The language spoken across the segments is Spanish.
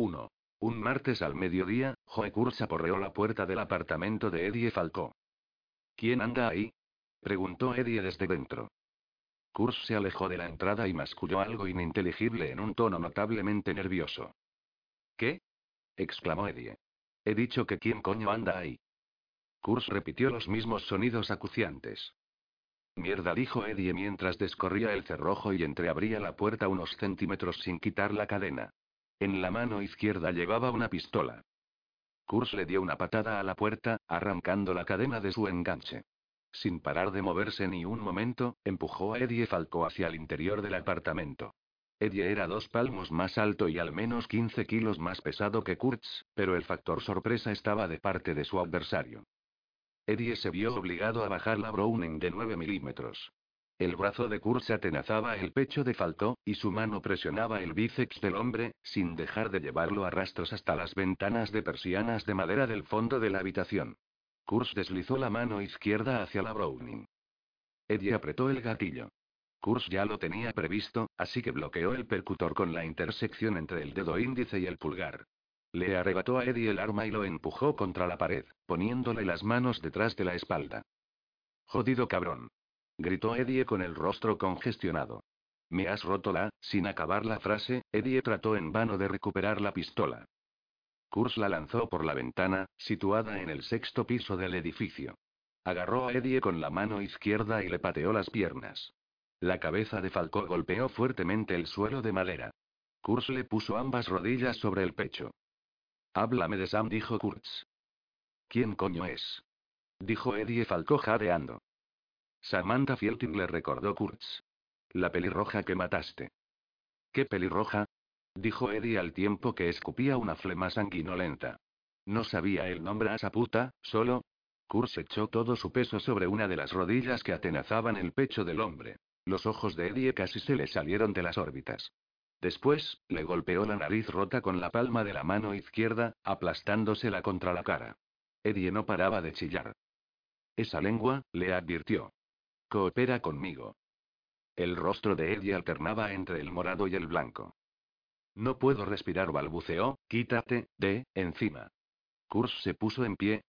1. Un martes al mediodía, Joe Kurtz aporreó la puerta del apartamento de Eddie Falcó. ¿Quién anda ahí? preguntó Eddie desde dentro. Kurtz se alejó de la entrada y masculló algo ininteligible en un tono notablemente nervioso. ¿Qué? exclamó Eddie. He dicho que quién coño anda ahí. Kurtz repitió los mismos sonidos acuciantes. Mierda, dijo Eddie mientras descorría el cerrojo y entreabría la puerta unos centímetros sin quitar la cadena. En la mano izquierda llevaba una pistola. Kurz le dio una patada a la puerta, arrancando la cadena de su enganche. Sin parar de moverse ni un momento, empujó a Eddie Falco hacia el interior del apartamento. Eddie era dos palmos más alto y al menos 15 kilos más pesado que Kurtz, pero el factor sorpresa estaba de parte de su adversario. Eddie se vio obligado a bajar la Browning de 9 milímetros. El brazo de Kurtz atenazaba el pecho de Falcó, y su mano presionaba el bíceps del hombre, sin dejar de llevarlo a rastros hasta las ventanas de persianas de madera del fondo de la habitación. Kurtz deslizó la mano izquierda hacia la Browning. Eddie apretó el gatillo. Kurtz ya lo tenía previsto, así que bloqueó el percutor con la intersección entre el dedo índice y el pulgar. Le arrebató a Eddie el arma y lo empujó contra la pared, poniéndole las manos detrás de la espalda. Jodido cabrón gritó Eddie con el rostro congestionado. Me has roto la, sin acabar la frase, Eddie trató en vano de recuperar la pistola. Kurz la lanzó por la ventana, situada en el sexto piso del edificio. Agarró a Eddie con la mano izquierda y le pateó las piernas. La cabeza de Falcó golpeó fuertemente el suelo de madera. Kurz le puso ambas rodillas sobre el pecho. Háblame de Sam, dijo Kurtz. ¿Quién coño es? Dijo Eddie Falcó jadeando. Samantha Fielting le recordó Kurtz. La pelirroja que mataste. ¿Qué pelirroja? Dijo Eddie al tiempo que escupía una flema sanguinolenta. No sabía el nombre a esa puta, solo. Kurtz echó todo su peso sobre una de las rodillas que atenazaban el pecho del hombre. Los ojos de Eddie casi se le salieron de las órbitas. Después, le golpeó la nariz rota con la palma de la mano izquierda, aplastándosela contra la cara. Eddie no paraba de chillar. Esa lengua, le advirtió. Coopera conmigo. El rostro de Eddie alternaba entre el morado y el blanco. No puedo respirar, balbuceó, quítate, de, encima. Kurz se puso en pie.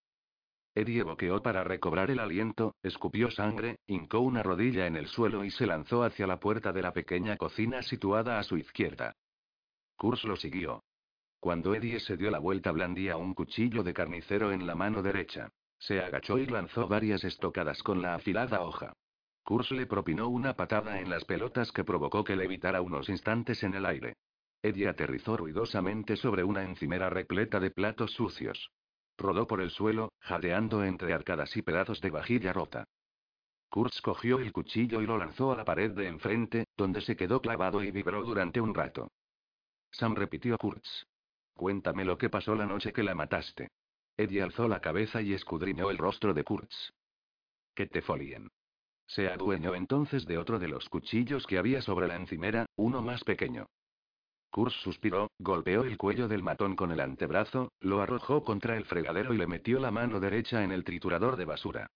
Eddie boqueó para recobrar el aliento, escupió sangre, hincó una rodilla en el suelo y se lanzó hacia la puerta de la pequeña cocina situada a su izquierda. Kurz lo siguió. Cuando Eddie se dio la vuelta blandía un cuchillo de carnicero en la mano derecha. Se agachó y lanzó varias estocadas con la afilada hoja. Kurz le propinó una patada en las pelotas que provocó que levitara unos instantes en el aire. Eddie aterrizó ruidosamente sobre una encimera repleta de platos sucios. Rodó por el suelo, jadeando entre arcadas y pedazos de vajilla rota. Kurz cogió el cuchillo y lo lanzó a la pared de enfrente, donde se quedó clavado y vibró durante un rato. Sam repitió Kurtz. Cuéntame lo que pasó la noche que la mataste. Eddie alzó la cabeza y escudriñó el rostro de Kurtz. Que te folien. Se adueñó entonces de otro de los cuchillos que había sobre la encimera, uno más pequeño. Kurz suspiró, golpeó el cuello del matón con el antebrazo, lo arrojó contra el fregadero y le metió la mano derecha en el triturador de basura.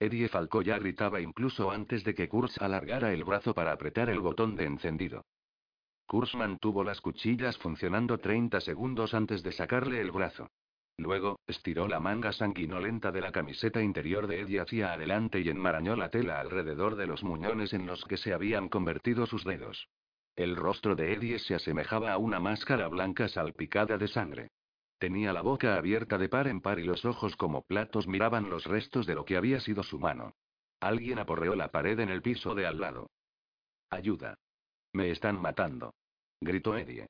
Eddie Falco ya gritaba incluso antes de que Kurz alargara el brazo para apretar el botón de encendido. Kurz mantuvo las cuchillas funcionando 30 segundos antes de sacarle el brazo. Luego, estiró la manga sanguinolenta de la camiseta interior de Eddie hacia adelante y enmarañó la tela alrededor de los muñones en los que se habían convertido sus dedos. El rostro de Eddie se asemejaba a una máscara blanca salpicada de sangre. Tenía la boca abierta de par en par y los ojos como platos miraban los restos de lo que había sido su mano. Alguien aporreó la pared en el piso de al lado. Ayuda. Me están matando. Gritó Eddie.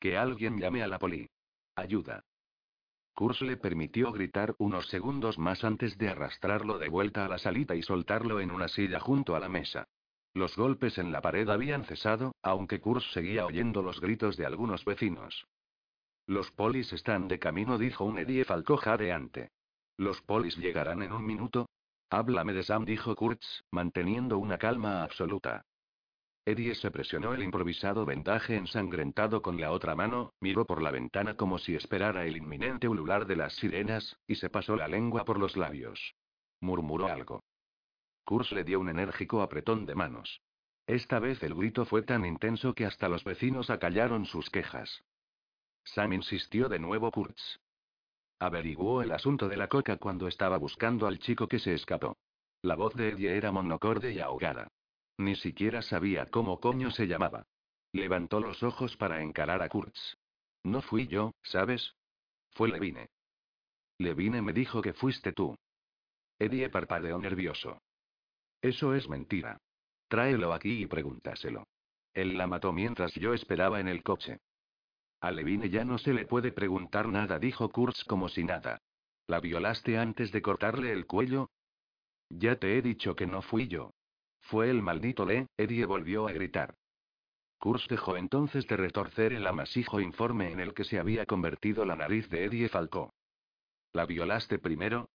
Que alguien llame a la poli. Ayuda. Kurz le permitió gritar unos segundos más antes de arrastrarlo de vuelta a la salita y soltarlo en una silla junto a la mesa. Los golpes en la pared habían cesado, aunque Kurz seguía oyendo los gritos de algunos vecinos. Los polis están de camino, dijo un Eddie Falco jadeante. Los polis llegarán en un minuto. Háblame de Sam, dijo Kurtz, manteniendo una calma absoluta. Eddie se presionó el improvisado vendaje ensangrentado con la otra mano, miró por la ventana como si esperara el inminente ulular de las sirenas, y se pasó la lengua por los labios. Murmuró algo. Kurtz le dio un enérgico apretón de manos. Esta vez el grito fue tan intenso que hasta los vecinos acallaron sus quejas. Sam insistió de nuevo Kurtz. Averiguó el asunto de la coca cuando estaba buscando al chico que se escapó. La voz de Eddie era monocorde y ahogada. Ni siquiera sabía cómo coño se llamaba. Levantó los ojos para encarar a Kurtz. No fui yo, ¿sabes? Fue Levine. Levine me dijo que fuiste tú. Eddie parpadeó nervioso. Eso es mentira. Tráelo aquí y pregúntaselo. Él la mató mientras yo esperaba en el coche. A Levine ya no se le puede preguntar nada, dijo Kurtz como si nada. ¿La violaste antes de cortarle el cuello? Ya te he dicho que no fui yo. Fue el maldito Le, Eddie volvió a gritar. Kurtz dejó entonces de retorcer el amasijo informe en el que se había convertido la nariz de Eddie Falcó. ¿La violaste primero?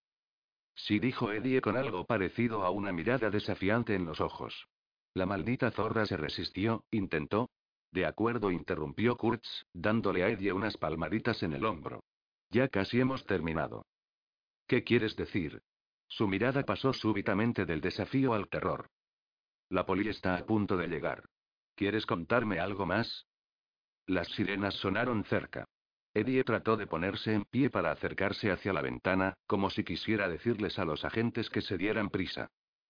Sí, dijo Eddie con algo parecido a una mirada desafiante en los ojos. La maldita zorra se resistió, intentó, de acuerdo, interrumpió Kurtz, dándole a Eddie unas palmaditas en el hombro. Ya casi hemos terminado. ¿Qué quieres decir? Su mirada pasó súbitamente del desafío al terror. La poli está a punto de llegar. ¿Quieres contarme algo más? Las sirenas sonaron cerca. Eddie trató de ponerse en pie para acercarse hacia la ventana, como si quisiera decirles a los agentes que se dieran prisa.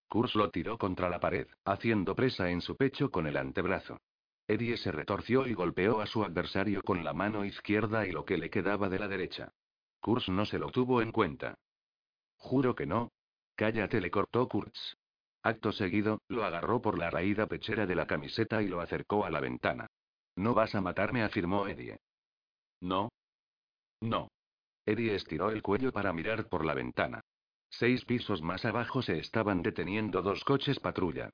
Kurtz lo tiró contra la pared, haciendo presa en su pecho con el antebrazo. Eddie se retorció y golpeó a su adversario con la mano izquierda y lo que le quedaba de la derecha. Kurtz no se lo tuvo en cuenta. Juro que no. Cállate, le cortó Kurtz. Acto seguido, lo agarró por la raída pechera de la camiseta y lo acercó a la ventana. No vas a matarme, afirmó Eddie. No. No. Eddie estiró el cuello para mirar por la ventana. Seis pisos más abajo se estaban deteniendo dos coches patrulla.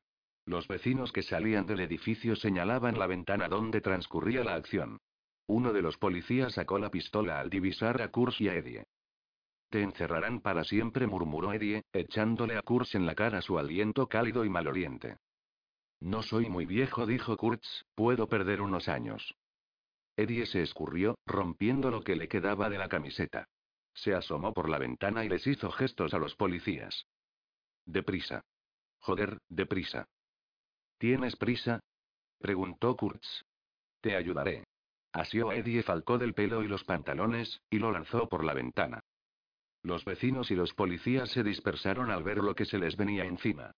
Los vecinos que salían del edificio señalaban la ventana donde transcurría la acción. Uno de los policías sacó la pistola al divisar a Kurz y a Eddie. Te encerrarán para siempre, murmuró Eddie, echándole a Kurz en la cara su aliento cálido y maloriente. No soy muy viejo, dijo Kurtz, puedo perder unos años. Eddie se escurrió, rompiendo lo que le quedaba de la camiseta. Se asomó por la ventana y les hizo gestos a los policías. Deprisa. Joder, deprisa. ¿Tienes prisa? preguntó Kurtz. Te ayudaré. Asió a Eddie Falcó del pelo y los pantalones, y lo lanzó por la ventana. Los vecinos y los policías se dispersaron al ver lo que se les venía encima.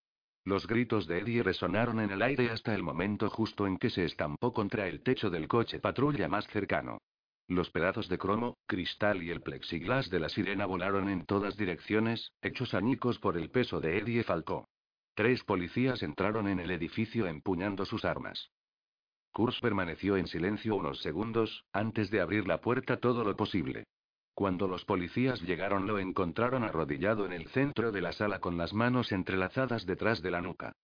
Los gritos de Eddie resonaron en el aire hasta el momento justo en que se estampó contra el techo del coche patrulla más cercano. Los pedazos de cromo, cristal y el plexiglas de la sirena volaron en todas direcciones, hechos añicos por el peso de Eddie Falcó. Tres policías entraron en el edificio empuñando sus armas. Kurz permaneció en silencio unos segundos, antes de abrir la puerta todo lo posible. Cuando los policías llegaron lo encontraron arrodillado en el centro de la sala con las manos entrelazadas detrás de la nuca.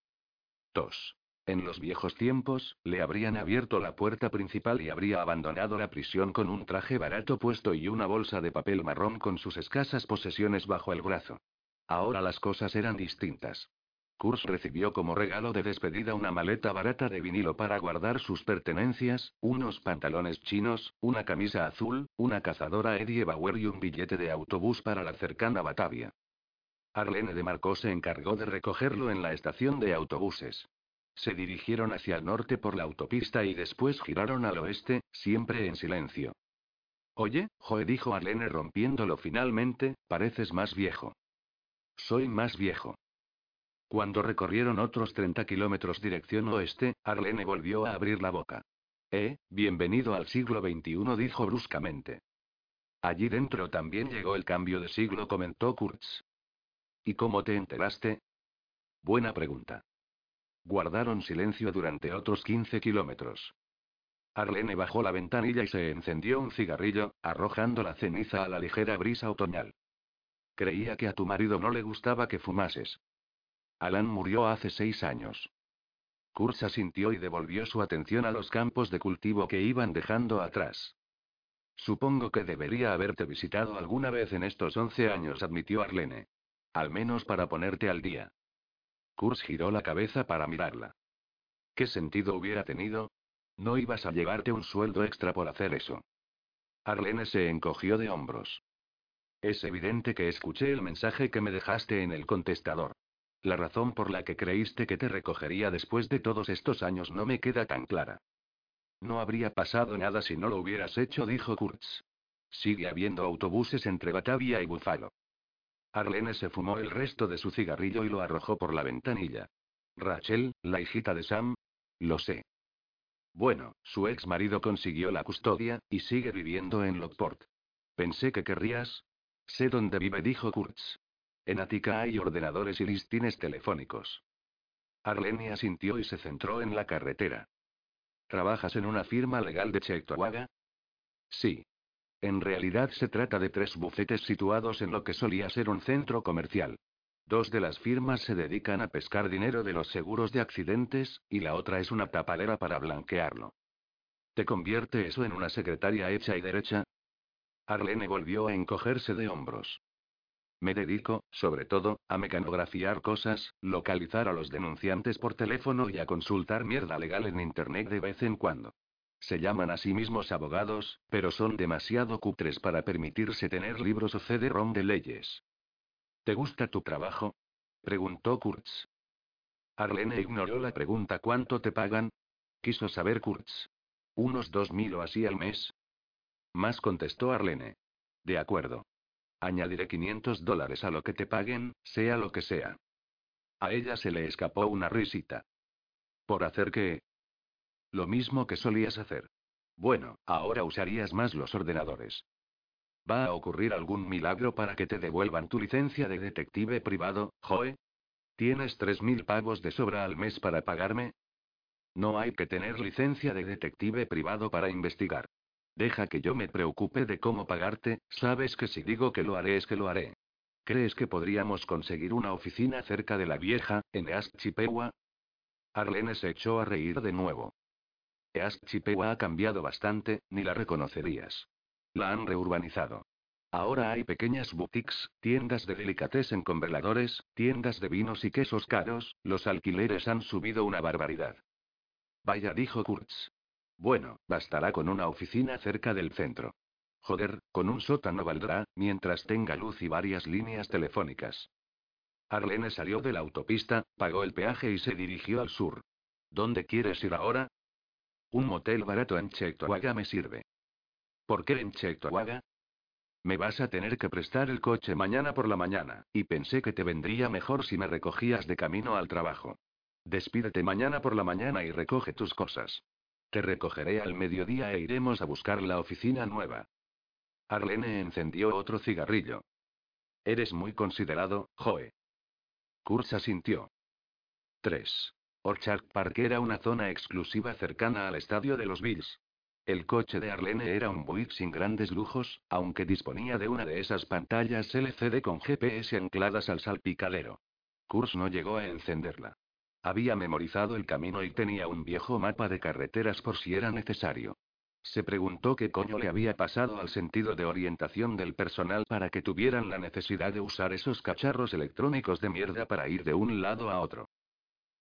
Tos. En los viejos tiempos, le habrían abierto la puerta principal y habría abandonado la prisión con un traje barato puesto y una bolsa de papel marrón con sus escasas posesiones bajo el brazo. Ahora las cosas eran distintas. Kurz recibió como regalo de despedida una maleta barata de vinilo para guardar sus pertenencias, unos pantalones chinos, una camisa azul, una cazadora Eddie Bauer y un billete de autobús para la cercana Batavia. Arlene de Marco se encargó de recogerlo en la estación de autobuses. Se dirigieron hacia el norte por la autopista y después giraron al oeste, siempre en silencio. Oye, Joe dijo Arlene rompiéndolo finalmente, pareces más viejo. Soy más viejo. Cuando recorrieron otros 30 kilómetros dirección oeste, Arlene volvió a abrir la boca. Eh, bienvenido al siglo XXI, dijo bruscamente. Allí dentro también llegó el cambio de siglo, comentó Kurtz. ¿Y cómo te enteraste? Buena pregunta. Guardaron silencio durante otros 15 kilómetros. Arlene bajó la ventanilla y se encendió un cigarrillo, arrojando la ceniza a la ligera brisa otoñal. Creía que a tu marido no le gustaba que fumases. Alan murió hace seis años. Kurz asintió y devolvió su atención a los campos de cultivo que iban dejando atrás. Supongo que debería haberte visitado alguna vez en estos once años, admitió Arlene. Al menos para ponerte al día. Kurz giró la cabeza para mirarla. ¿Qué sentido hubiera tenido? No ibas a llevarte un sueldo extra por hacer eso. Arlene se encogió de hombros. Es evidente que escuché el mensaje que me dejaste en el contestador. La razón por la que creíste que te recogería después de todos estos años no me queda tan clara. No habría pasado nada si no lo hubieras hecho, dijo Kurtz. Sigue habiendo autobuses entre Batavia y Buffalo. Arlene se fumó el resto de su cigarrillo y lo arrojó por la ventanilla. Rachel, la hijita de Sam. Lo sé. Bueno, su ex marido consiguió la custodia, y sigue viviendo en Lockport. Pensé que querrías. Sé dónde vive, dijo Kurtz. En Atica hay ordenadores y listines telefónicos. Arlene asintió y se centró en la carretera. ¿Trabajas en una firma legal de Cheektowaga? Sí. En realidad se trata de tres bufetes situados en lo que solía ser un centro comercial. Dos de las firmas se dedican a pescar dinero de los seguros de accidentes, y la otra es una tapadera para blanquearlo. ¿Te convierte eso en una secretaria hecha y derecha? Arlene volvió a encogerse de hombros. Me dedico, sobre todo, a mecanografiar cosas, localizar a los denunciantes por teléfono y a consultar mierda legal en Internet de vez en cuando. Se llaman a sí mismos abogados, pero son demasiado cutres para permitirse tener libros o CD-ROM de leyes. ¿Te gusta tu trabajo? preguntó Kurtz. Arlene ignoró la pregunta ¿cuánto te pagan? Quiso saber Kurtz. Unos dos mil o así al mes. Más contestó Arlene. De acuerdo. Añadiré 500 dólares a lo que te paguen, sea lo que sea. A ella se le escapó una risita. ¿Por hacer qué? Lo mismo que solías hacer. Bueno, ahora usarías más los ordenadores. ¿Va a ocurrir algún milagro para que te devuelvan tu licencia de detective privado, Joe? ¿Tienes tres mil pavos de sobra al mes para pagarme? No hay que tener licencia de detective privado para investigar. Deja que yo me preocupe de cómo pagarte, sabes que si digo que lo haré es que lo haré. ¿Crees que podríamos conseguir una oficina cerca de la vieja, en East Chippewa? Arlene se echó a reír de nuevo. East Chippewa ha cambiado bastante, ni la reconocerías. La han reurbanizado. Ahora hay pequeñas boutiques, tiendas de delicatessen con veladores, tiendas de vinos y quesos caros, los alquileres han subido una barbaridad. Vaya, dijo Kurtz. Bueno, bastará con una oficina cerca del centro. Joder, con un sótano valdrá, mientras tenga luz y varias líneas telefónicas. Arlene salió de la autopista, pagó el peaje y se dirigió al sur. ¿Dónde quieres ir ahora? Un motel barato en Cheektowaga me sirve. ¿Por qué en Cheektowaga? Me vas a tener que prestar el coche mañana por la mañana, y pensé que te vendría mejor si me recogías de camino al trabajo. Despídete mañana por la mañana y recoge tus cosas. Te recogeré al mediodía e iremos a buscar la oficina nueva. Arlene encendió otro cigarrillo. Eres muy considerado, Joe. Kurz sintió. 3. Orchard Park era una zona exclusiva cercana al estadio de los Bills. El coche de Arlene era un Buick sin grandes lujos, aunque disponía de una de esas pantallas LCD con GPS ancladas al salpicadero. Kurz no llegó a encenderla. Había memorizado el camino y tenía un viejo mapa de carreteras por si era necesario. Se preguntó qué coño le había pasado al sentido de orientación del personal para que tuvieran la necesidad de usar esos cacharros electrónicos de mierda para ir de un lado a otro.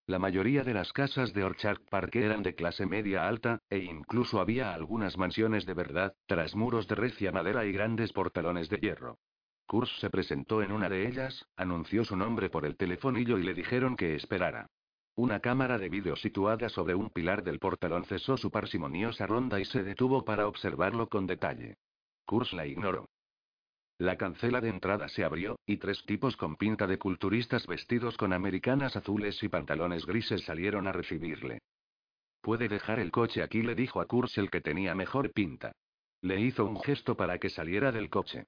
La mayoría de las casas de Orchard Park eran de clase media alta, e incluso había algunas mansiones de verdad, tras muros de recia madera y grandes portalones de hierro. Kurz se presentó en una de ellas, anunció su nombre por el telefonillo y le dijeron que esperara. Una cámara de vídeo situada sobre un pilar del portalón cesó su parsimoniosa ronda y se detuvo para observarlo con detalle. Kurz la ignoró. La cancela de entrada se abrió, y tres tipos con pinta de culturistas vestidos con americanas azules y pantalones grises salieron a recibirle. Puede dejar el coche aquí, le dijo a Kurz el que tenía mejor pinta. Le hizo un gesto para que saliera del coche.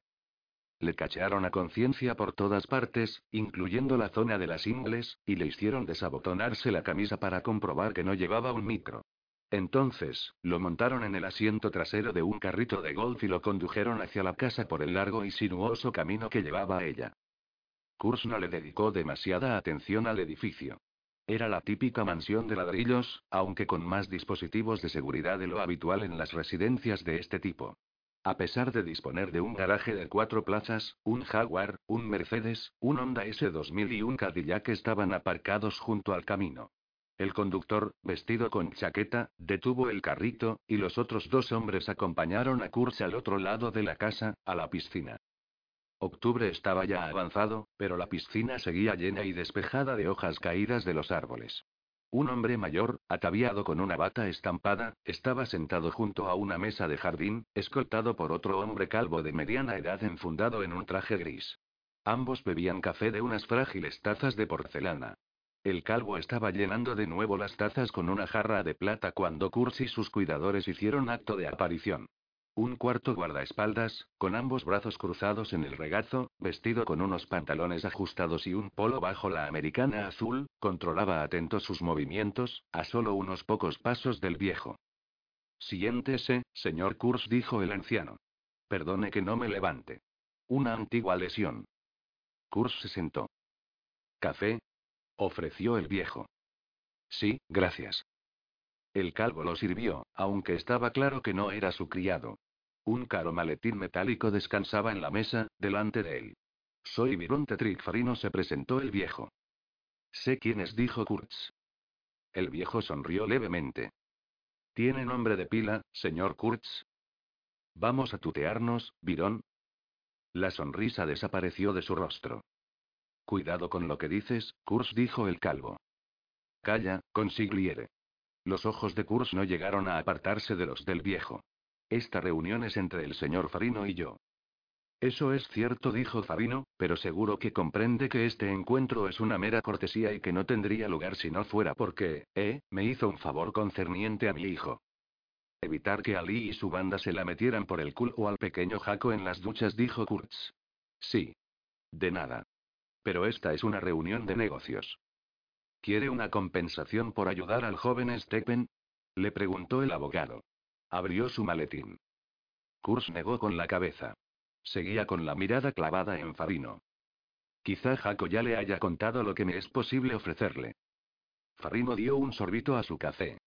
Le cachearon a conciencia por todas partes, incluyendo la zona de las ingles, y le hicieron desabotonarse la camisa para comprobar que no llevaba un micro. Entonces, lo montaron en el asiento trasero de un carrito de golf y lo condujeron hacia la casa por el largo y sinuoso camino que llevaba a ella. Kurz no le dedicó demasiada atención al edificio. Era la típica mansión de ladrillos, aunque con más dispositivos de seguridad de lo habitual en las residencias de este tipo. A pesar de disponer de un garaje de cuatro plazas, un Jaguar, un Mercedes, un Honda S2000 y un Cadillac estaban aparcados junto al camino. El conductor, vestido con chaqueta, detuvo el carrito, y los otros dos hombres acompañaron a Kurz al otro lado de la casa, a la piscina. Octubre estaba ya avanzado, pero la piscina seguía llena y despejada de hojas caídas de los árboles. Un hombre mayor, ataviado con una bata estampada, estaba sentado junto a una mesa de jardín, escoltado por otro hombre calvo de mediana edad enfundado en un traje gris. Ambos bebían café de unas frágiles tazas de porcelana. El calvo estaba llenando de nuevo las tazas con una jarra de plata cuando Kurz y sus cuidadores hicieron acto de aparición. Un cuarto guardaespaldas, con ambos brazos cruzados en el regazo, vestido con unos pantalones ajustados y un polo bajo la americana azul, controlaba atento sus movimientos, a solo unos pocos pasos del viejo. Siéntese, señor Kurz, dijo el anciano. Perdone que no me levante. Una antigua lesión. Kurz se sentó. ¿Café? ofreció el viejo. Sí, gracias. El calvo lo sirvió, aunque estaba claro que no era su criado. Un caro maletín metálico descansaba en la mesa, delante de él. Soy Vironte Farino se presentó el viejo. Sé quién es, dijo Kurtz. El viejo sonrió levemente. ¿Tiene nombre de pila, señor Kurtz? Vamos a tutearnos, Virón. La sonrisa desapareció de su rostro. Cuidado con lo que dices, Kurtz dijo el calvo. Calla, consigliere. Los ojos de Kurtz no llegaron a apartarse de los del viejo. Esta reunión es entre el señor Farino y yo. Eso es cierto, dijo Farino, pero seguro que comprende que este encuentro es una mera cortesía y que no tendría lugar si no fuera porque, eh, me hizo un favor concerniente a mi hijo. Evitar que Ali y su banda se la metieran por el culo al pequeño Jaco en las duchas, dijo Kurtz. Sí. De nada. Pero esta es una reunión de negocios. ¿Quiere una compensación por ayudar al joven Steppen? Le preguntó el abogado. Abrió su maletín. Kurs negó con la cabeza. Seguía con la mirada clavada en Farino. Quizá Jaco ya le haya contado lo que me es posible ofrecerle. Farino dio un sorbito a su café.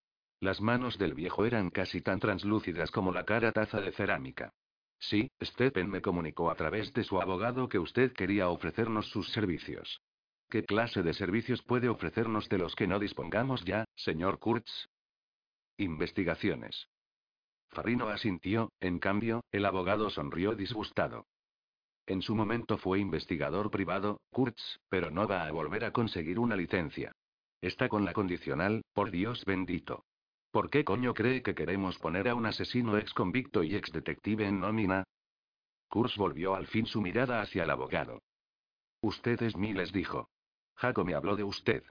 Las manos del viejo eran casi tan translúcidas como la cara taza de cerámica. Sí, Stephen me comunicó a través de su abogado que usted quería ofrecernos sus servicios. ¿Qué clase de servicios puede ofrecernos de los que no dispongamos ya, señor Kurtz? Investigaciones. Farino asintió, en cambio, el abogado sonrió disgustado. En su momento fue investigador privado, Kurtz, pero no va a volver a conseguir una licencia. Está con la condicional, por Dios bendito. ¿Por qué coño cree que queremos poner a un asesino ex convicto y ex detective en nómina? Kurtz volvió al fin su mirada hacia el abogado. Usted es Miles dijo. Jaco me habló de usted.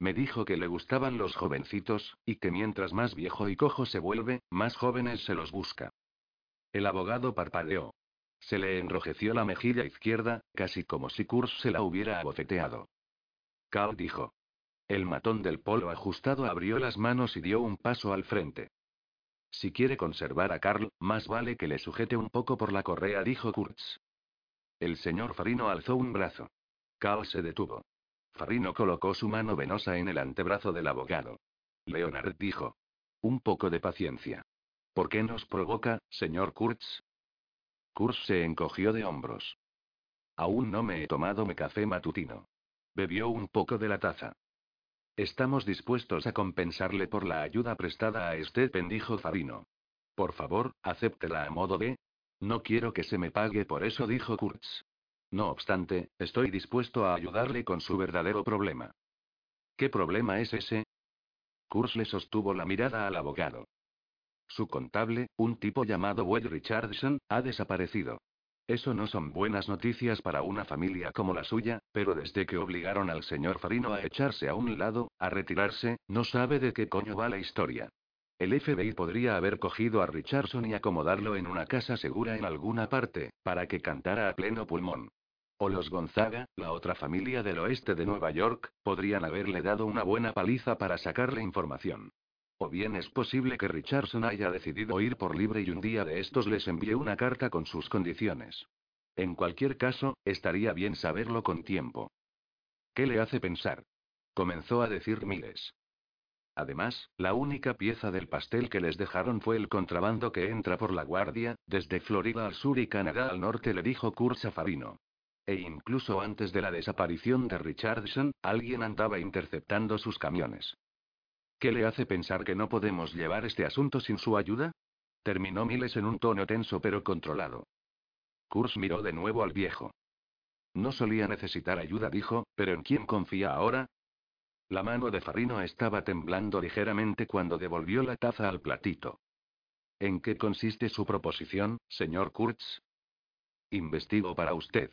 Me dijo que le gustaban los jovencitos, y que mientras más viejo y cojo se vuelve, más jóvenes se los busca. El abogado parpadeó. Se le enrojeció la mejilla izquierda, casi como si Kurz se la hubiera abofeteado. Carl dijo. El matón del polo ajustado abrió las manos y dio un paso al frente. Si quiere conservar a Carl, más vale que le sujete un poco por la correa, dijo Kurtz. El señor Farino alzó un brazo. Carl se detuvo. Farino colocó su mano venosa en el antebrazo del abogado. Leonard dijo. Un poco de paciencia. ¿Por qué nos provoca, señor Kurtz? Kurtz se encogió de hombros. Aún no me he tomado mi café matutino. Bebió un poco de la taza. Estamos dispuestos a compensarle por la ayuda prestada a Stephen, dijo Farino. Por favor, acéptela a modo de. No quiero que se me pague por eso, dijo Kurtz. No obstante, estoy dispuesto a ayudarle con su verdadero problema. ¿Qué problema es ese? Kurtz le sostuvo la mirada al abogado. Su contable, un tipo llamado Wade Richardson, ha desaparecido. Eso no son buenas noticias para una familia como la suya, pero desde que obligaron al señor Farino a echarse a un lado, a retirarse, no sabe de qué coño va la historia. El FBI podría haber cogido a Richardson y acomodarlo en una casa segura en alguna parte, para que cantara a pleno pulmón. O los Gonzaga, la otra familia del oeste de Nueva York, podrían haberle dado una buena paliza para sacarle información. O bien es posible que Richardson haya decidido ir por libre y un día de estos les envíe una carta con sus condiciones. En cualquier caso, estaría bien saberlo con tiempo. ¿Qué le hace pensar? Comenzó a decir Miles. Además, la única pieza del pastel que les dejaron fue el contrabando que entra por la guardia, desde Florida al sur y Canadá al norte, le dijo Kurtz a Farino. E incluso antes de la desaparición de Richardson, alguien andaba interceptando sus camiones. ¿Qué le hace pensar que no podemos llevar este asunto sin su ayuda? Terminó Miles en un tono tenso pero controlado. Kurz miró de nuevo al viejo. No solía necesitar ayuda, dijo, pero ¿en quién confía ahora? La mano de Farino estaba temblando ligeramente cuando devolvió la taza al platito. ¿En qué consiste su proposición, señor Kurtz? Investigo para usted.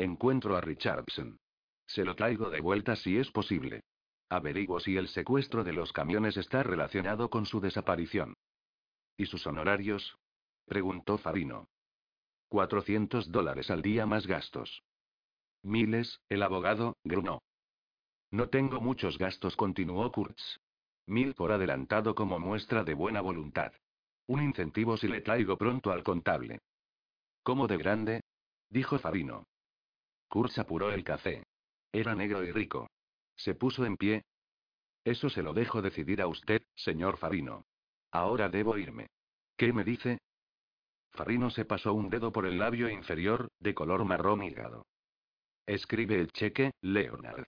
Encuentro a Richardson. Se lo traigo de vuelta si es posible. Averiguo si el secuestro de los camiones está relacionado con su desaparición. ¿Y sus honorarios? preguntó Farino. 400 dólares al día más gastos. Miles, el abogado, grunó. No tengo muchos gastos, continuó Kurtz. Mil por adelantado como muestra de buena voluntad. Un incentivo si le traigo pronto al contable. ¿Cómo de grande? dijo Farino. Kurtz apuró el café. Era negro y rico. Se puso en pie. Eso se lo dejo decidir a usted, señor Farino. Ahora debo irme. ¿Qué me dice? Farino se pasó un dedo por el labio inferior, de color marrón hígado. Escribe el cheque, Leonard.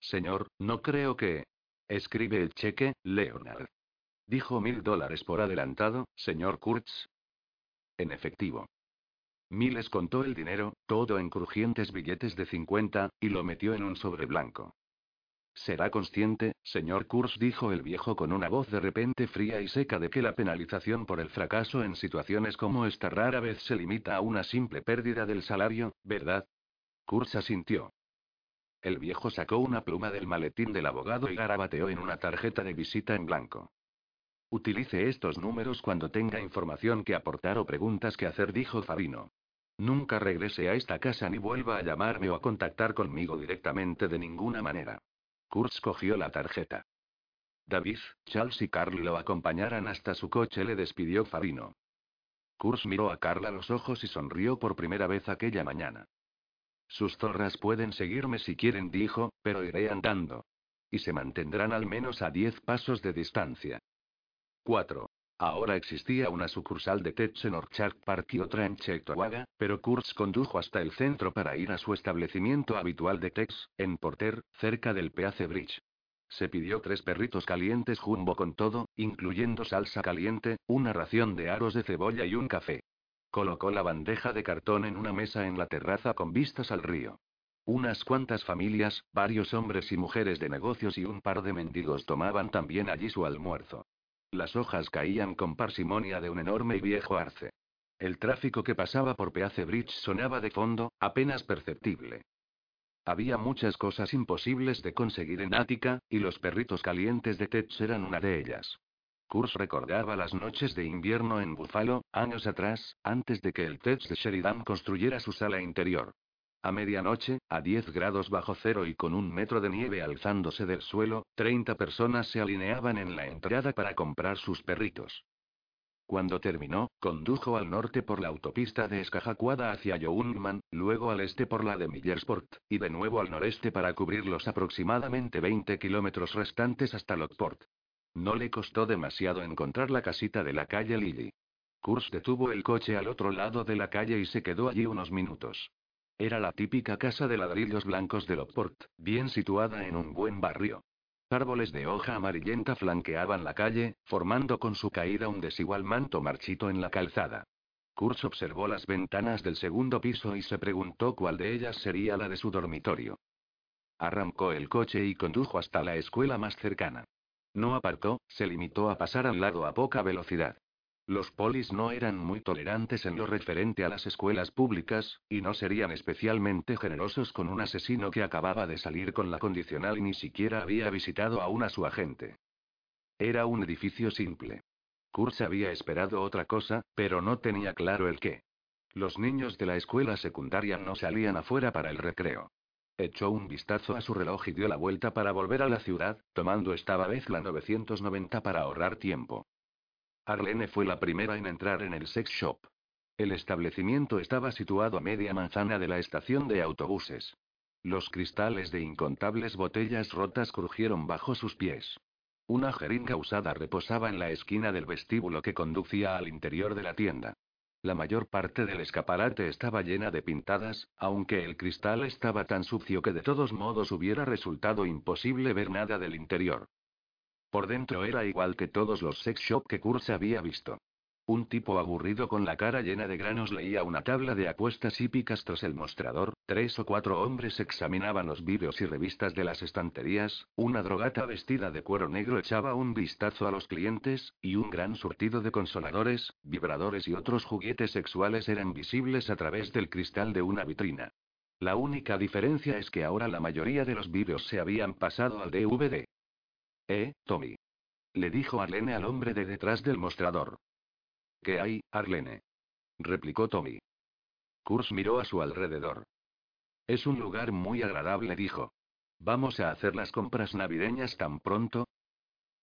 Señor, no creo que. Escribe el cheque, Leonard. Dijo mil dólares por adelantado, señor Kurtz. En efectivo. Miles contó el dinero, todo en crujientes billetes de 50, y lo metió en un sobre blanco. Será consciente, señor Kurtz, dijo el viejo con una voz de repente fría y seca, de que la penalización por el fracaso en situaciones como esta rara vez se limita a una simple pérdida del salario, ¿verdad? Kurtz asintió. El viejo sacó una pluma del maletín del abogado y garabateó en una tarjeta de visita en blanco. Utilice estos números cuando tenga información que aportar o preguntas que hacer, dijo Farino. Nunca regrese a esta casa ni vuelva a llamarme o a contactar conmigo directamente de ninguna manera. Kurtz cogió la tarjeta. David, Charles y Carl lo acompañaran hasta su coche, le despidió Farino. Kurtz miró a Carl a los ojos y sonrió por primera vez aquella mañana. Sus zorras pueden seguirme si quieren, dijo, pero iré andando. Y se mantendrán al menos a diez pasos de distancia. 4. Ahora existía una sucursal de Tech en Orchard Park y otra en Cheektowaga, pero Kurtz condujo hasta el centro para ir a su establecimiento habitual de Tex, en Porter, cerca del Peace Bridge. Se pidió tres perritos calientes jumbo con todo, incluyendo salsa caliente, una ración de aros de cebolla y un café. Colocó la bandeja de cartón en una mesa en la terraza con vistas al río. Unas cuantas familias, varios hombres y mujeres de negocios y un par de mendigos tomaban también allí su almuerzo. Las hojas caían con parsimonia de un enorme y viejo arce. El tráfico que pasaba por Peace Bridge sonaba de fondo, apenas perceptible. Había muchas cosas imposibles de conseguir en Ática, y los perritos calientes de Tetch eran una de ellas. Kurz recordaba las noches de invierno en Buffalo, años atrás, antes de que el Tets de Sheridan construyera su sala interior. A medianoche, a 10 grados bajo cero y con un metro de nieve alzándose del suelo, 30 personas se alineaban en la entrada para comprar sus perritos. Cuando terminó, condujo al norte por la autopista de Escajacuada hacia Youngman, luego al este por la de Millersport, y de nuevo al noreste para cubrir los aproximadamente 20 kilómetros restantes hasta Lockport. No le costó demasiado encontrar la casita de la calle Lily. Kurz detuvo el coche al otro lado de la calle y se quedó allí unos minutos. Era la típica casa de ladrillos blancos de Lockport, bien situada en un buen barrio. Árboles de hoja amarillenta flanqueaban la calle, formando con su caída un desigual manto marchito en la calzada. Kurz observó las ventanas del segundo piso y se preguntó cuál de ellas sería la de su dormitorio. Arrancó el coche y condujo hasta la escuela más cercana. No apartó, se limitó a pasar al lado a poca velocidad. Los polis no eran muy tolerantes en lo referente a las escuelas públicas, y no serían especialmente generosos con un asesino que acababa de salir con la condicional y ni siquiera había visitado aún a su agente. Era un edificio simple. Kurz había esperado otra cosa, pero no tenía claro el qué. Los niños de la escuela secundaria no salían afuera para el recreo. Echó un vistazo a su reloj y dio la vuelta para volver a la ciudad, tomando esta vez la 990 para ahorrar tiempo. Arlene fue la primera en entrar en el sex shop. El establecimiento estaba situado a media manzana de la estación de autobuses. Los cristales de incontables botellas rotas crujieron bajo sus pies. Una jeringa usada reposaba en la esquina del vestíbulo que conducía al interior de la tienda. La mayor parte del escaparate estaba llena de pintadas, aunque el cristal estaba tan sucio que de todos modos hubiera resultado imposible ver nada del interior. Por dentro era igual que todos los sex shop que Kurz había visto. Un tipo aburrido con la cara llena de granos leía una tabla de apuestas hípicas tras el mostrador, tres o cuatro hombres examinaban los vídeos y revistas de las estanterías, una drogata vestida de cuero negro echaba un vistazo a los clientes, y un gran surtido de consoladores, vibradores y otros juguetes sexuales eran visibles a través del cristal de una vitrina. La única diferencia es que ahora la mayoría de los vídeos se habían pasado al DVD. Eh, Tommy. Le dijo Arlene al hombre de detrás del mostrador. ¿Qué hay, Arlene? replicó Tommy. Kurs miró a su alrededor. Es un lugar muy agradable, dijo. ¿Vamos a hacer las compras navideñas tan pronto?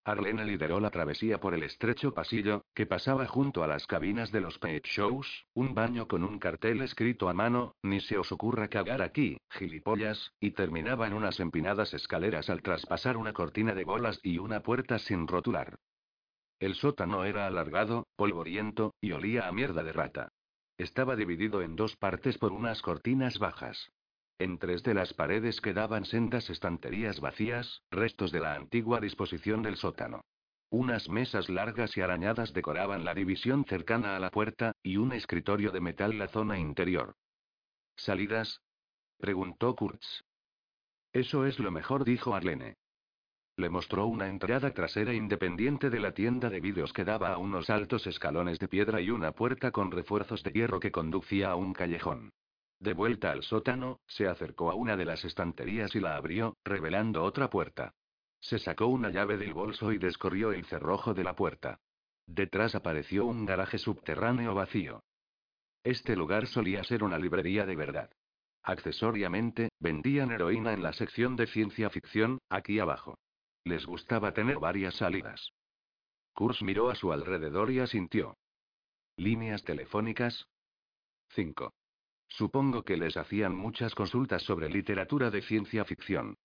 Arlene lideró la travesía por el estrecho pasillo, que pasaba junto a las cabinas de los pet shows, un baño con un cartel escrito a mano, ni se os ocurra cagar aquí, gilipollas, y terminaba en unas empinadas escaleras al traspasar una cortina de bolas y una puerta sin rotular. El sótano era alargado, polvoriento, y olía a mierda de rata. Estaba dividido en dos partes por unas cortinas bajas. En tres de las paredes quedaban sendas estanterías vacías, restos de la antigua disposición del sótano. Unas mesas largas y arañadas decoraban la división cercana a la puerta, y un escritorio de metal la zona interior. ¿Salidas? preguntó Kurtz. Eso es lo mejor, dijo Arlene. Le mostró una entrada trasera independiente de la tienda de vídeos que daba a unos altos escalones de piedra y una puerta con refuerzos de hierro que conducía a un callejón. De vuelta al sótano, se acercó a una de las estanterías y la abrió, revelando otra puerta. Se sacó una llave del bolso y descorrió el cerrojo de la puerta. Detrás apareció un garaje subterráneo vacío. Este lugar solía ser una librería de verdad. Accesoriamente, vendían heroína en la sección de ciencia ficción, aquí abajo. Les gustaba tener varias salidas. Kurs miró a su alrededor y asintió. ¿Líneas telefónicas? 5. Supongo que les hacían muchas consultas sobre literatura de ciencia ficción.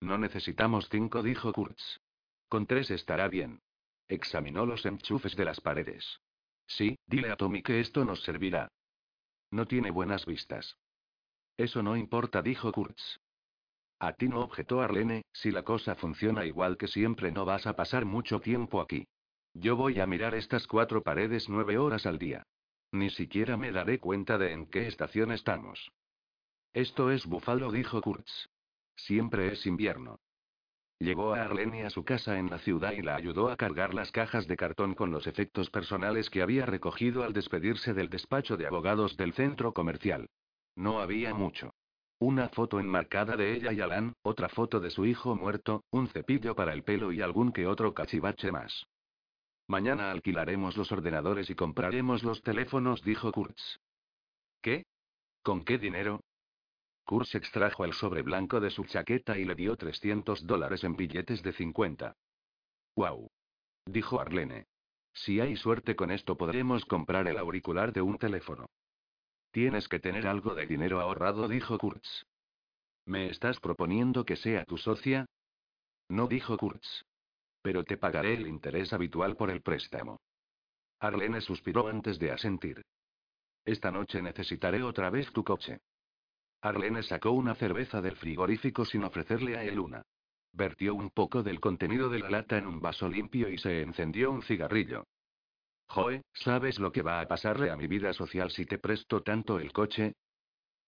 No necesitamos cinco, dijo Kurtz. Con tres estará bien. Examinó los enchufes de las paredes. Sí, dile a Tommy que esto nos servirá. No tiene buenas vistas. Eso no importa, dijo Kurtz. A ti no objetó Arlene, si la cosa funciona igual que siempre no vas a pasar mucho tiempo aquí. Yo voy a mirar estas cuatro paredes nueve horas al día. Ni siquiera me daré cuenta de en qué estación estamos. Esto es Búfalo, dijo Kurtz. Siempre es invierno. Llevó a Arlene a su casa en la ciudad y la ayudó a cargar las cajas de cartón con los efectos personales que había recogido al despedirse del despacho de abogados del centro comercial. No había mucho. Una foto enmarcada de ella y Alan, otra foto de su hijo muerto, un cepillo para el pelo y algún que otro cachivache más. Mañana alquilaremos los ordenadores y compraremos los teléfonos, dijo Kurtz. ¿Qué? ¿Con qué dinero? Kurtz extrajo el sobre blanco de su chaqueta y le dio 300 dólares en billetes de 50. ¡Wow! Dijo Arlene. Si hay suerte con esto podremos comprar el auricular de un teléfono. Tienes que tener algo de dinero ahorrado, dijo Kurtz. ¿Me estás proponiendo que sea tu socia? No dijo Kurtz. Pero te pagaré el interés habitual por el préstamo. Arlene suspiró antes de asentir. Esta noche necesitaré otra vez tu coche. Arlene sacó una cerveza del frigorífico sin ofrecerle a él una. Vertió un poco del contenido de la lata en un vaso limpio y se encendió un cigarrillo. Joe, ¿sabes lo que va a pasarle a mi vida social si te presto tanto el coche?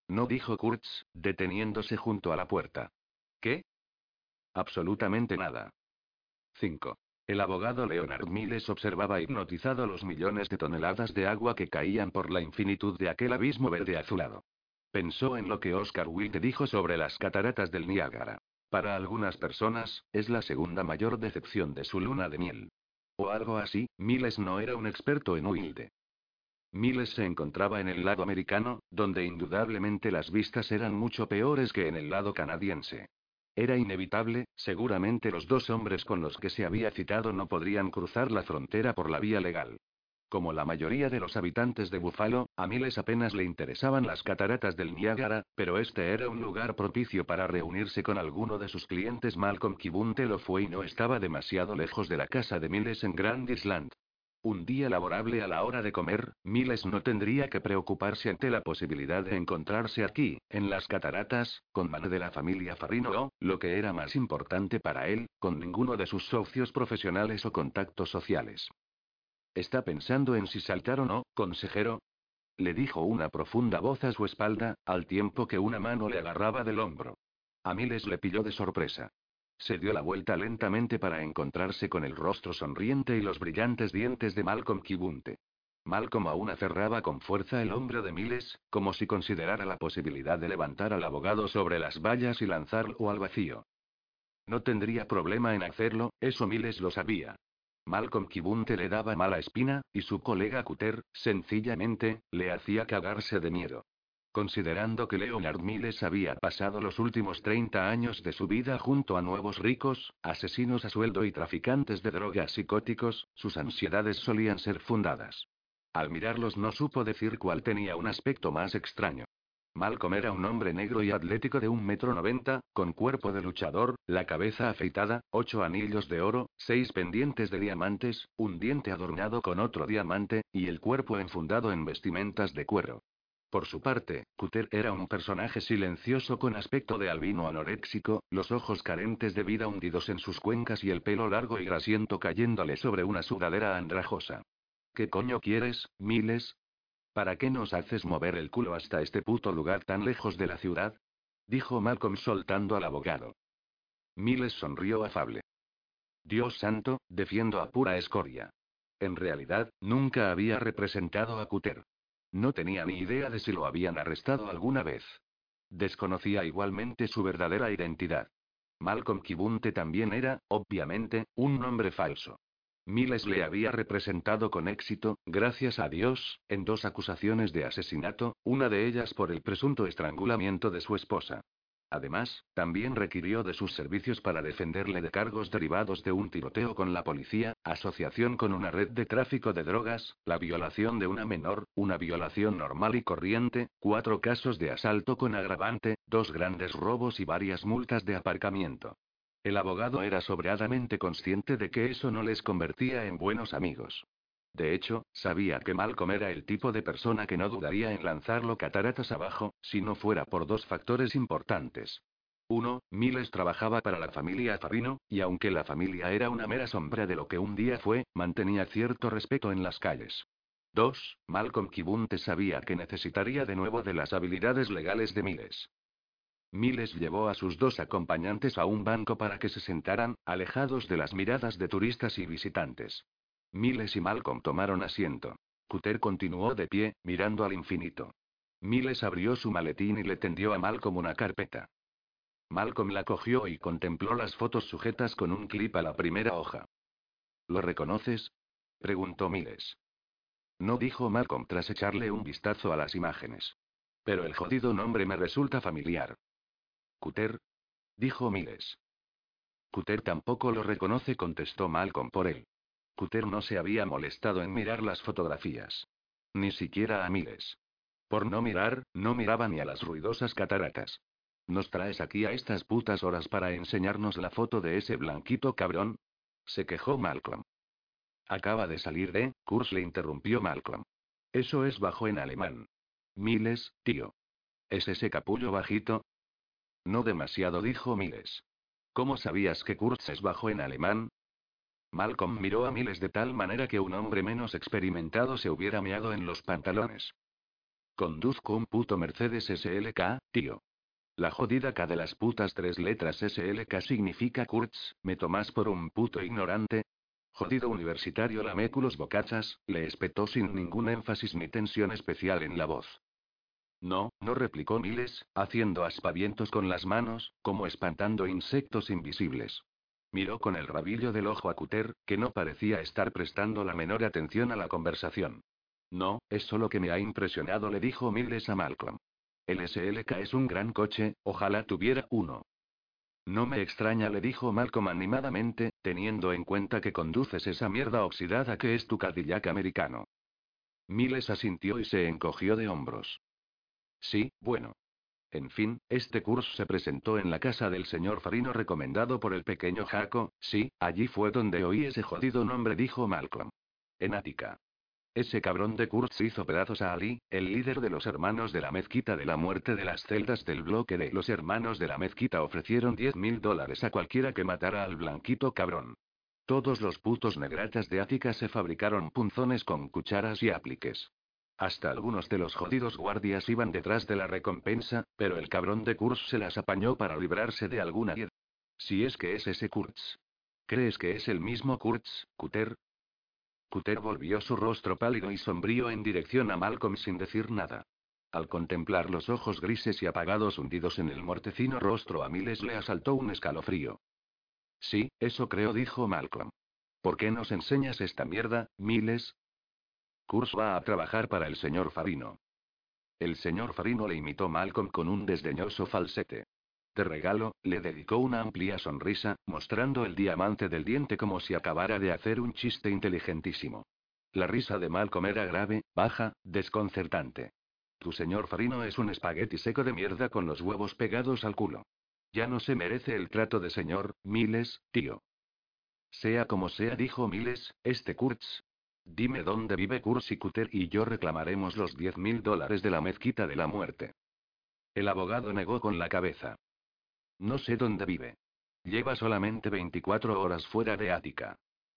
No dijo Kurtz, deteniéndose junto a la puerta. ¿Qué? Absolutamente nada. 5. El abogado Leonard Miles observaba hipnotizado los millones de toneladas de agua que caían por la infinitud de aquel abismo verde azulado. Pensó en lo que Oscar Wilde dijo sobre las cataratas del Niágara. Para algunas personas, es la segunda mayor decepción de su luna de miel. O algo así, Miles no era un experto en Wilde. Miles se encontraba en el lado americano, donde indudablemente las vistas eran mucho peores que en el lado canadiense. Era inevitable, seguramente los dos hombres con los que se había citado no podrían cruzar la frontera por la vía legal. Como la mayoría de los habitantes de Buffalo, a Miles apenas le interesaban las cataratas del Niágara, pero este era un lugar propicio para reunirse con alguno de sus clientes. Malcolm Kibunte lo fue y no estaba demasiado lejos de la casa de Miles en Grand Island. Un día laborable a la hora de comer, Miles no tendría que preocuparse ante la posibilidad de encontrarse aquí, en las cataratas, con mano de la familia Farrino o, lo que era más importante para él, con ninguno de sus socios profesionales o contactos sociales. ¿Está pensando en si saltar o no, consejero? Le dijo una profunda voz a su espalda, al tiempo que una mano le agarraba del hombro. A Miles le pilló de sorpresa. Se dio la vuelta lentamente para encontrarse con el rostro sonriente y los brillantes dientes de Malcolm Kibunte. Malcolm aún aferraba con fuerza el hombro de Miles, como si considerara la posibilidad de levantar al abogado sobre las vallas y lanzarlo al vacío. No tendría problema en hacerlo, eso Miles lo sabía. Malcolm Kibunte le daba mala espina, y su colega Cutter, sencillamente, le hacía cagarse de miedo. Considerando que Leonard Miles había pasado los últimos 30 años de su vida junto a nuevos ricos, asesinos a sueldo y traficantes de drogas psicóticos, sus ansiedades solían ser fundadas. Al mirarlos no supo decir cuál tenía un aspecto más extraño. Malcolm era un hombre negro y atlético de un metro noventa, con cuerpo de luchador, la cabeza afeitada, ocho anillos de oro, seis pendientes de diamantes, un diente adornado con otro diamante, y el cuerpo enfundado en vestimentas de cuero. Por su parte, Cutter era un personaje silencioso con aspecto de albino anoréxico, los ojos carentes de vida hundidos en sus cuencas y el pelo largo y grasiento cayéndole sobre una sudadera andrajosa. ¿Qué coño quieres, Miles? ¿Para qué nos haces mover el culo hasta este puto lugar tan lejos de la ciudad? Dijo Malcolm soltando al abogado. Miles sonrió afable. Dios santo, defiendo a pura escoria. En realidad, nunca había representado a Cutter. No tenía ni idea de si lo habían arrestado alguna vez. Desconocía igualmente su verdadera identidad. Malcolm Kibunte también era, obviamente, un nombre falso. Miles le había representado con éxito, gracias a Dios, en dos acusaciones de asesinato, una de ellas por el presunto estrangulamiento de su esposa. Además, también requirió de sus servicios para defenderle de cargos derivados de un tiroteo con la policía, asociación con una red de tráfico de drogas, la violación de una menor, una violación normal y corriente, cuatro casos de asalto con agravante, dos grandes robos y varias multas de aparcamiento. El abogado era sobradamente consciente de que eso no les convertía en buenos amigos. De hecho, sabía que Malcolm era el tipo de persona que no dudaría en lanzarlo cataratas abajo, si no fuera por dos factores importantes. Uno, Miles trabajaba para la familia Farrino, y aunque la familia era una mera sombra de lo que un día fue, mantenía cierto respeto en las calles. Dos, Malcolm Kibunte sabía que necesitaría de nuevo de las habilidades legales de Miles. Miles llevó a sus dos acompañantes a un banco para que se sentaran, alejados de las miradas de turistas y visitantes. Miles y Malcolm tomaron asiento. Cutter continuó de pie, mirando al infinito. Miles abrió su maletín y le tendió a Malcolm una carpeta. Malcolm la cogió y contempló las fotos sujetas con un clip a la primera hoja. ¿Lo reconoces? preguntó Miles. No dijo Malcolm tras echarle un vistazo a las imágenes. Pero el jodido nombre me resulta familiar. Cutter. Dijo Miles. Cutter tampoco lo reconoce, contestó Malcolm por él. Cutter no se había molestado en mirar las fotografías. Ni siquiera a Miles. Por no mirar, no miraba ni a las ruidosas cataratas. ¿Nos traes aquí a estas putas horas para enseñarnos la foto de ese blanquito cabrón? Se quejó Malcolm. Acaba de salir de, Kurs le interrumpió Malcolm. Eso es bajo en alemán. Miles, tío. ¿Es ese capullo bajito? No demasiado, dijo Miles. ¿Cómo sabías que Kurz es bajo en alemán? Malcolm miró a Miles de tal manera que un hombre menos experimentado se hubiera meado en los pantalones. Conduzco un puto Mercedes SLK, tío. La jodida K de las putas tres letras SLK significa Kurtz, me tomás por un puto ignorante. Jodido universitario laméculos bocachas, le espetó sin ningún énfasis ni tensión especial en la voz. No, no replicó Miles, haciendo aspavientos con las manos, como espantando insectos invisibles. Miró con el rabillo del ojo a Cuter, que no parecía estar prestando la menor atención a la conversación. No, es solo que me ha impresionado, le dijo Miles a Malcolm. El SLK es un gran coche, ojalá tuviera uno. No me extraña, le dijo Malcolm animadamente, teniendo en cuenta que conduces esa mierda oxidada que es tu Cadillac americano. Miles asintió y se encogió de hombros. Sí, bueno. En fin, este curso se presentó en la casa del señor Farino recomendado por el pequeño Jaco, sí, allí fue donde oí ese jodido nombre, dijo Malcolm. En Ática. Ese cabrón de Kurtz hizo pedazos a Ali, el líder de los hermanos de la mezquita de la muerte de las celdas del bloque de los hermanos de la mezquita ofrecieron 10 mil dólares a cualquiera que matara al blanquito cabrón. Todos los putos negratas de Ática se fabricaron punzones con cucharas y apliques. Hasta algunos de los jodidos guardias iban detrás de la recompensa, pero el cabrón de Kurtz se las apañó para librarse de alguna Si es que es ese Kurtz. ¿Crees que es el mismo Kurtz, Cuter? Cuter volvió su rostro pálido y sombrío en dirección a Malcolm sin decir nada. Al contemplar los ojos grises y apagados hundidos en el mortecino rostro a Miles le asaltó un escalofrío. Sí, eso creo, dijo Malcolm. ¿Por qué nos enseñas esta mierda, Miles? Kurs va a trabajar para el señor Farino. El señor Farino le imitó Malcolm con un desdeñoso falsete. De regalo, le dedicó una amplia sonrisa, mostrando el diamante del diente como si acabara de hacer un chiste inteligentísimo. La risa de Malcolm era grave, baja, desconcertante. Tu señor Farino es un espagueti seco de mierda con los huevos pegados al culo. Ya no se merece el trato de señor, Miles, tío. Sea como sea, dijo Miles, este Kurtz. Dime dónde vive y Kuter y yo reclamaremos los diez mil dólares de la mezquita de la muerte. El abogado negó con la cabeza. No sé dónde vive. Lleva solamente 24 horas fuera de Ática.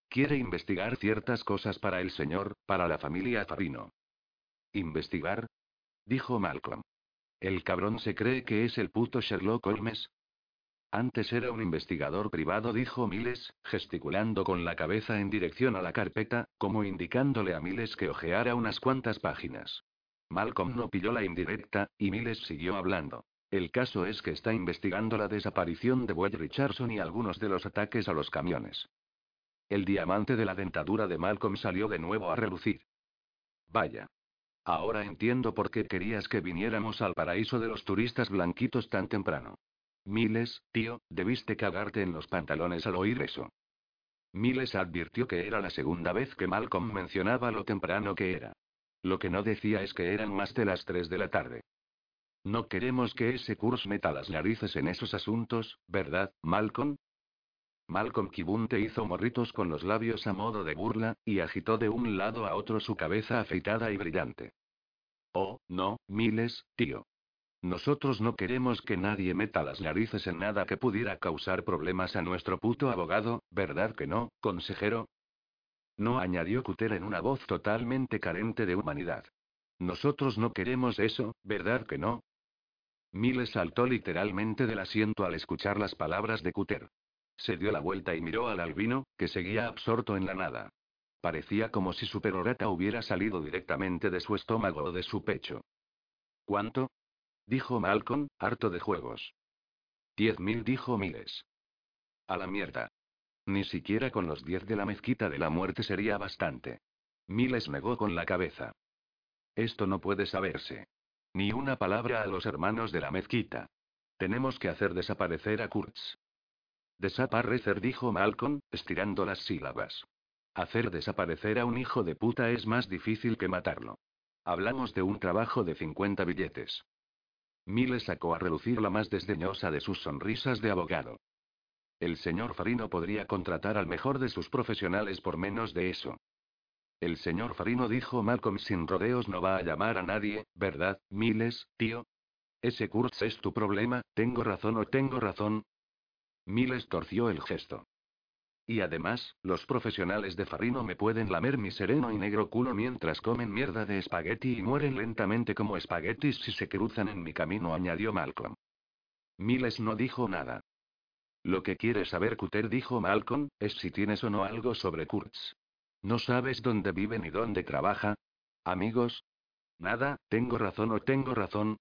Quiere investigar ciertas cosas para el señor, para la familia Farino. ¿Investigar? Dijo Malcolm. ¿El cabrón se cree que es el puto Sherlock Holmes? Antes era un investigador privado, dijo Miles, gesticulando con la cabeza en dirección a la carpeta, como indicándole a Miles que ojeara unas cuantas páginas. Malcolm no pilló la indirecta, y Miles siguió hablando. El caso es que está investigando la desaparición de Boyd Richardson y algunos de los ataques a los camiones. El diamante de la dentadura de Malcolm salió de nuevo a relucir. Vaya. Ahora entiendo por qué querías que viniéramos al paraíso de los turistas blanquitos tan temprano. Miles, tío, debiste cagarte en los pantalones al oír eso. Miles advirtió que era la segunda vez que Malcolm mencionaba lo temprano que era. Lo que no decía es que eran más de las tres de la tarde. No queremos que ese curso meta las narices en esos asuntos, ¿verdad, Malcolm? Malcolm Kibunte hizo morritos con los labios a modo de burla, y agitó de un lado a otro su cabeza afeitada y brillante. Oh, no, Miles, tío. Nosotros no queremos que nadie meta las narices en nada que pudiera causar problemas a nuestro puto abogado, ¿verdad que no, consejero? No añadió Cuter en una voz totalmente carente de humanidad. Nosotros no queremos eso, ¿verdad que no? Miles saltó literalmente del asiento al escuchar las palabras de Cutter. Se dio la vuelta y miró al albino, que seguía absorto en la nada. Parecía como si su perorata hubiera salido directamente de su estómago o de su pecho. ¿Cuánto? Dijo Malcolm, harto de juegos. Diez mil, dijo Miles. A la mierda. Ni siquiera con los diez de la mezquita de la muerte sería bastante. Miles negó con la cabeza. Esto no puede saberse. Ni una palabra a los hermanos de la mezquita. Tenemos que hacer desaparecer a Kurtz. Desaparecer, dijo Malcolm, estirando las sílabas. Hacer desaparecer a un hijo de puta es más difícil que matarlo. Hablamos de un trabajo de 50 billetes. Miles sacó a relucir la más desdeñosa de sus sonrisas de abogado. El señor Farino podría contratar al mejor de sus profesionales por menos de eso. El señor Farino dijo Malcolm sin rodeos no va a llamar a nadie, ¿verdad, Miles, tío? Ese Kurtz es tu problema, ¿tengo razón o tengo razón? Miles torció el gesto. Y además, los profesionales de Farino me pueden lamer mi sereno y negro culo mientras comen mierda de espagueti y mueren lentamente como espaguetis si se cruzan en mi camino, añadió Malcolm. Miles no dijo nada. Lo que quiere saber Cutter, dijo Malcolm, es si tienes o no algo sobre Kurtz. ¿No sabes dónde vive ni dónde trabaja? ¿Amigos? Nada, tengo razón o tengo razón.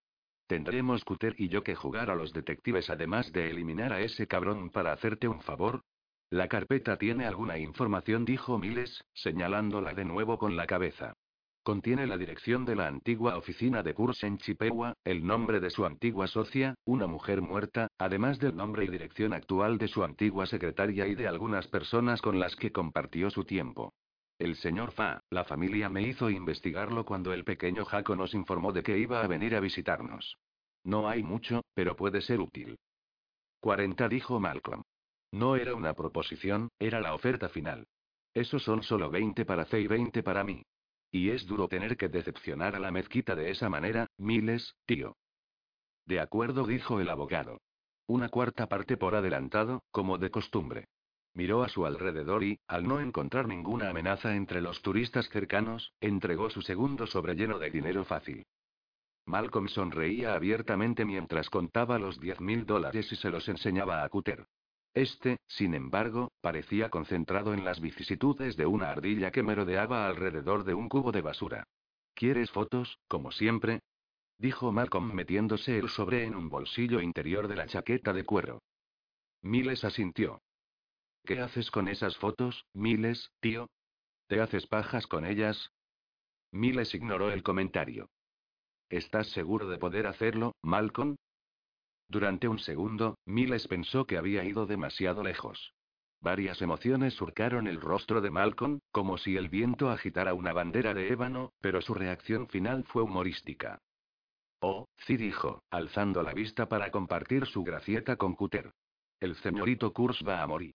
¿Tendremos Cutter y yo que jugar a los detectives además de eliminar a ese cabrón para hacerte un favor? La carpeta tiene alguna información, dijo Miles, señalándola de nuevo con la cabeza. Contiene la dirección de la antigua oficina de Kurs en Chippewa, el nombre de su antigua socia, una mujer muerta, además del nombre y dirección actual de su antigua secretaria y de algunas personas con las que compartió su tiempo. El señor Fa, la familia me hizo investigarlo cuando el pequeño Jaco nos informó de que iba a venir a visitarnos. No hay mucho, pero puede ser útil. 40 dijo Malcolm. No era una proposición, era la oferta final. Esos son solo 20 para C y 20 para mí. Y es duro tener que decepcionar a la mezquita de esa manera, miles, tío. De acuerdo, dijo el abogado. Una cuarta parte por adelantado, como de costumbre. Miró a su alrededor y, al no encontrar ninguna amenaza entre los turistas cercanos, entregó su segundo sobre lleno de dinero fácil. Malcolm sonreía abiertamente mientras contaba los diez mil dólares y se los enseñaba a Cutter. Este, sin embargo, parecía concentrado en las vicisitudes de una ardilla que merodeaba alrededor de un cubo de basura. ¿Quieres fotos, como siempre? dijo Malcolm metiéndose el sobre en un bolsillo interior de la chaqueta de cuero. Miles asintió. ¿Qué haces con esas fotos, Miles, tío? ¿Te haces pajas con ellas? Miles ignoró el comentario. ¿Estás seguro de poder hacerlo, Malcolm? Durante un segundo, Miles pensó que había ido demasiado lejos. Varias emociones surcaron el rostro de Malcolm, como si el viento agitara una bandera de ébano, pero su reacción final fue humorística. Oh, sí dijo, alzando la vista para compartir su gracieta con Cutter. El señorito Kurz va a morir.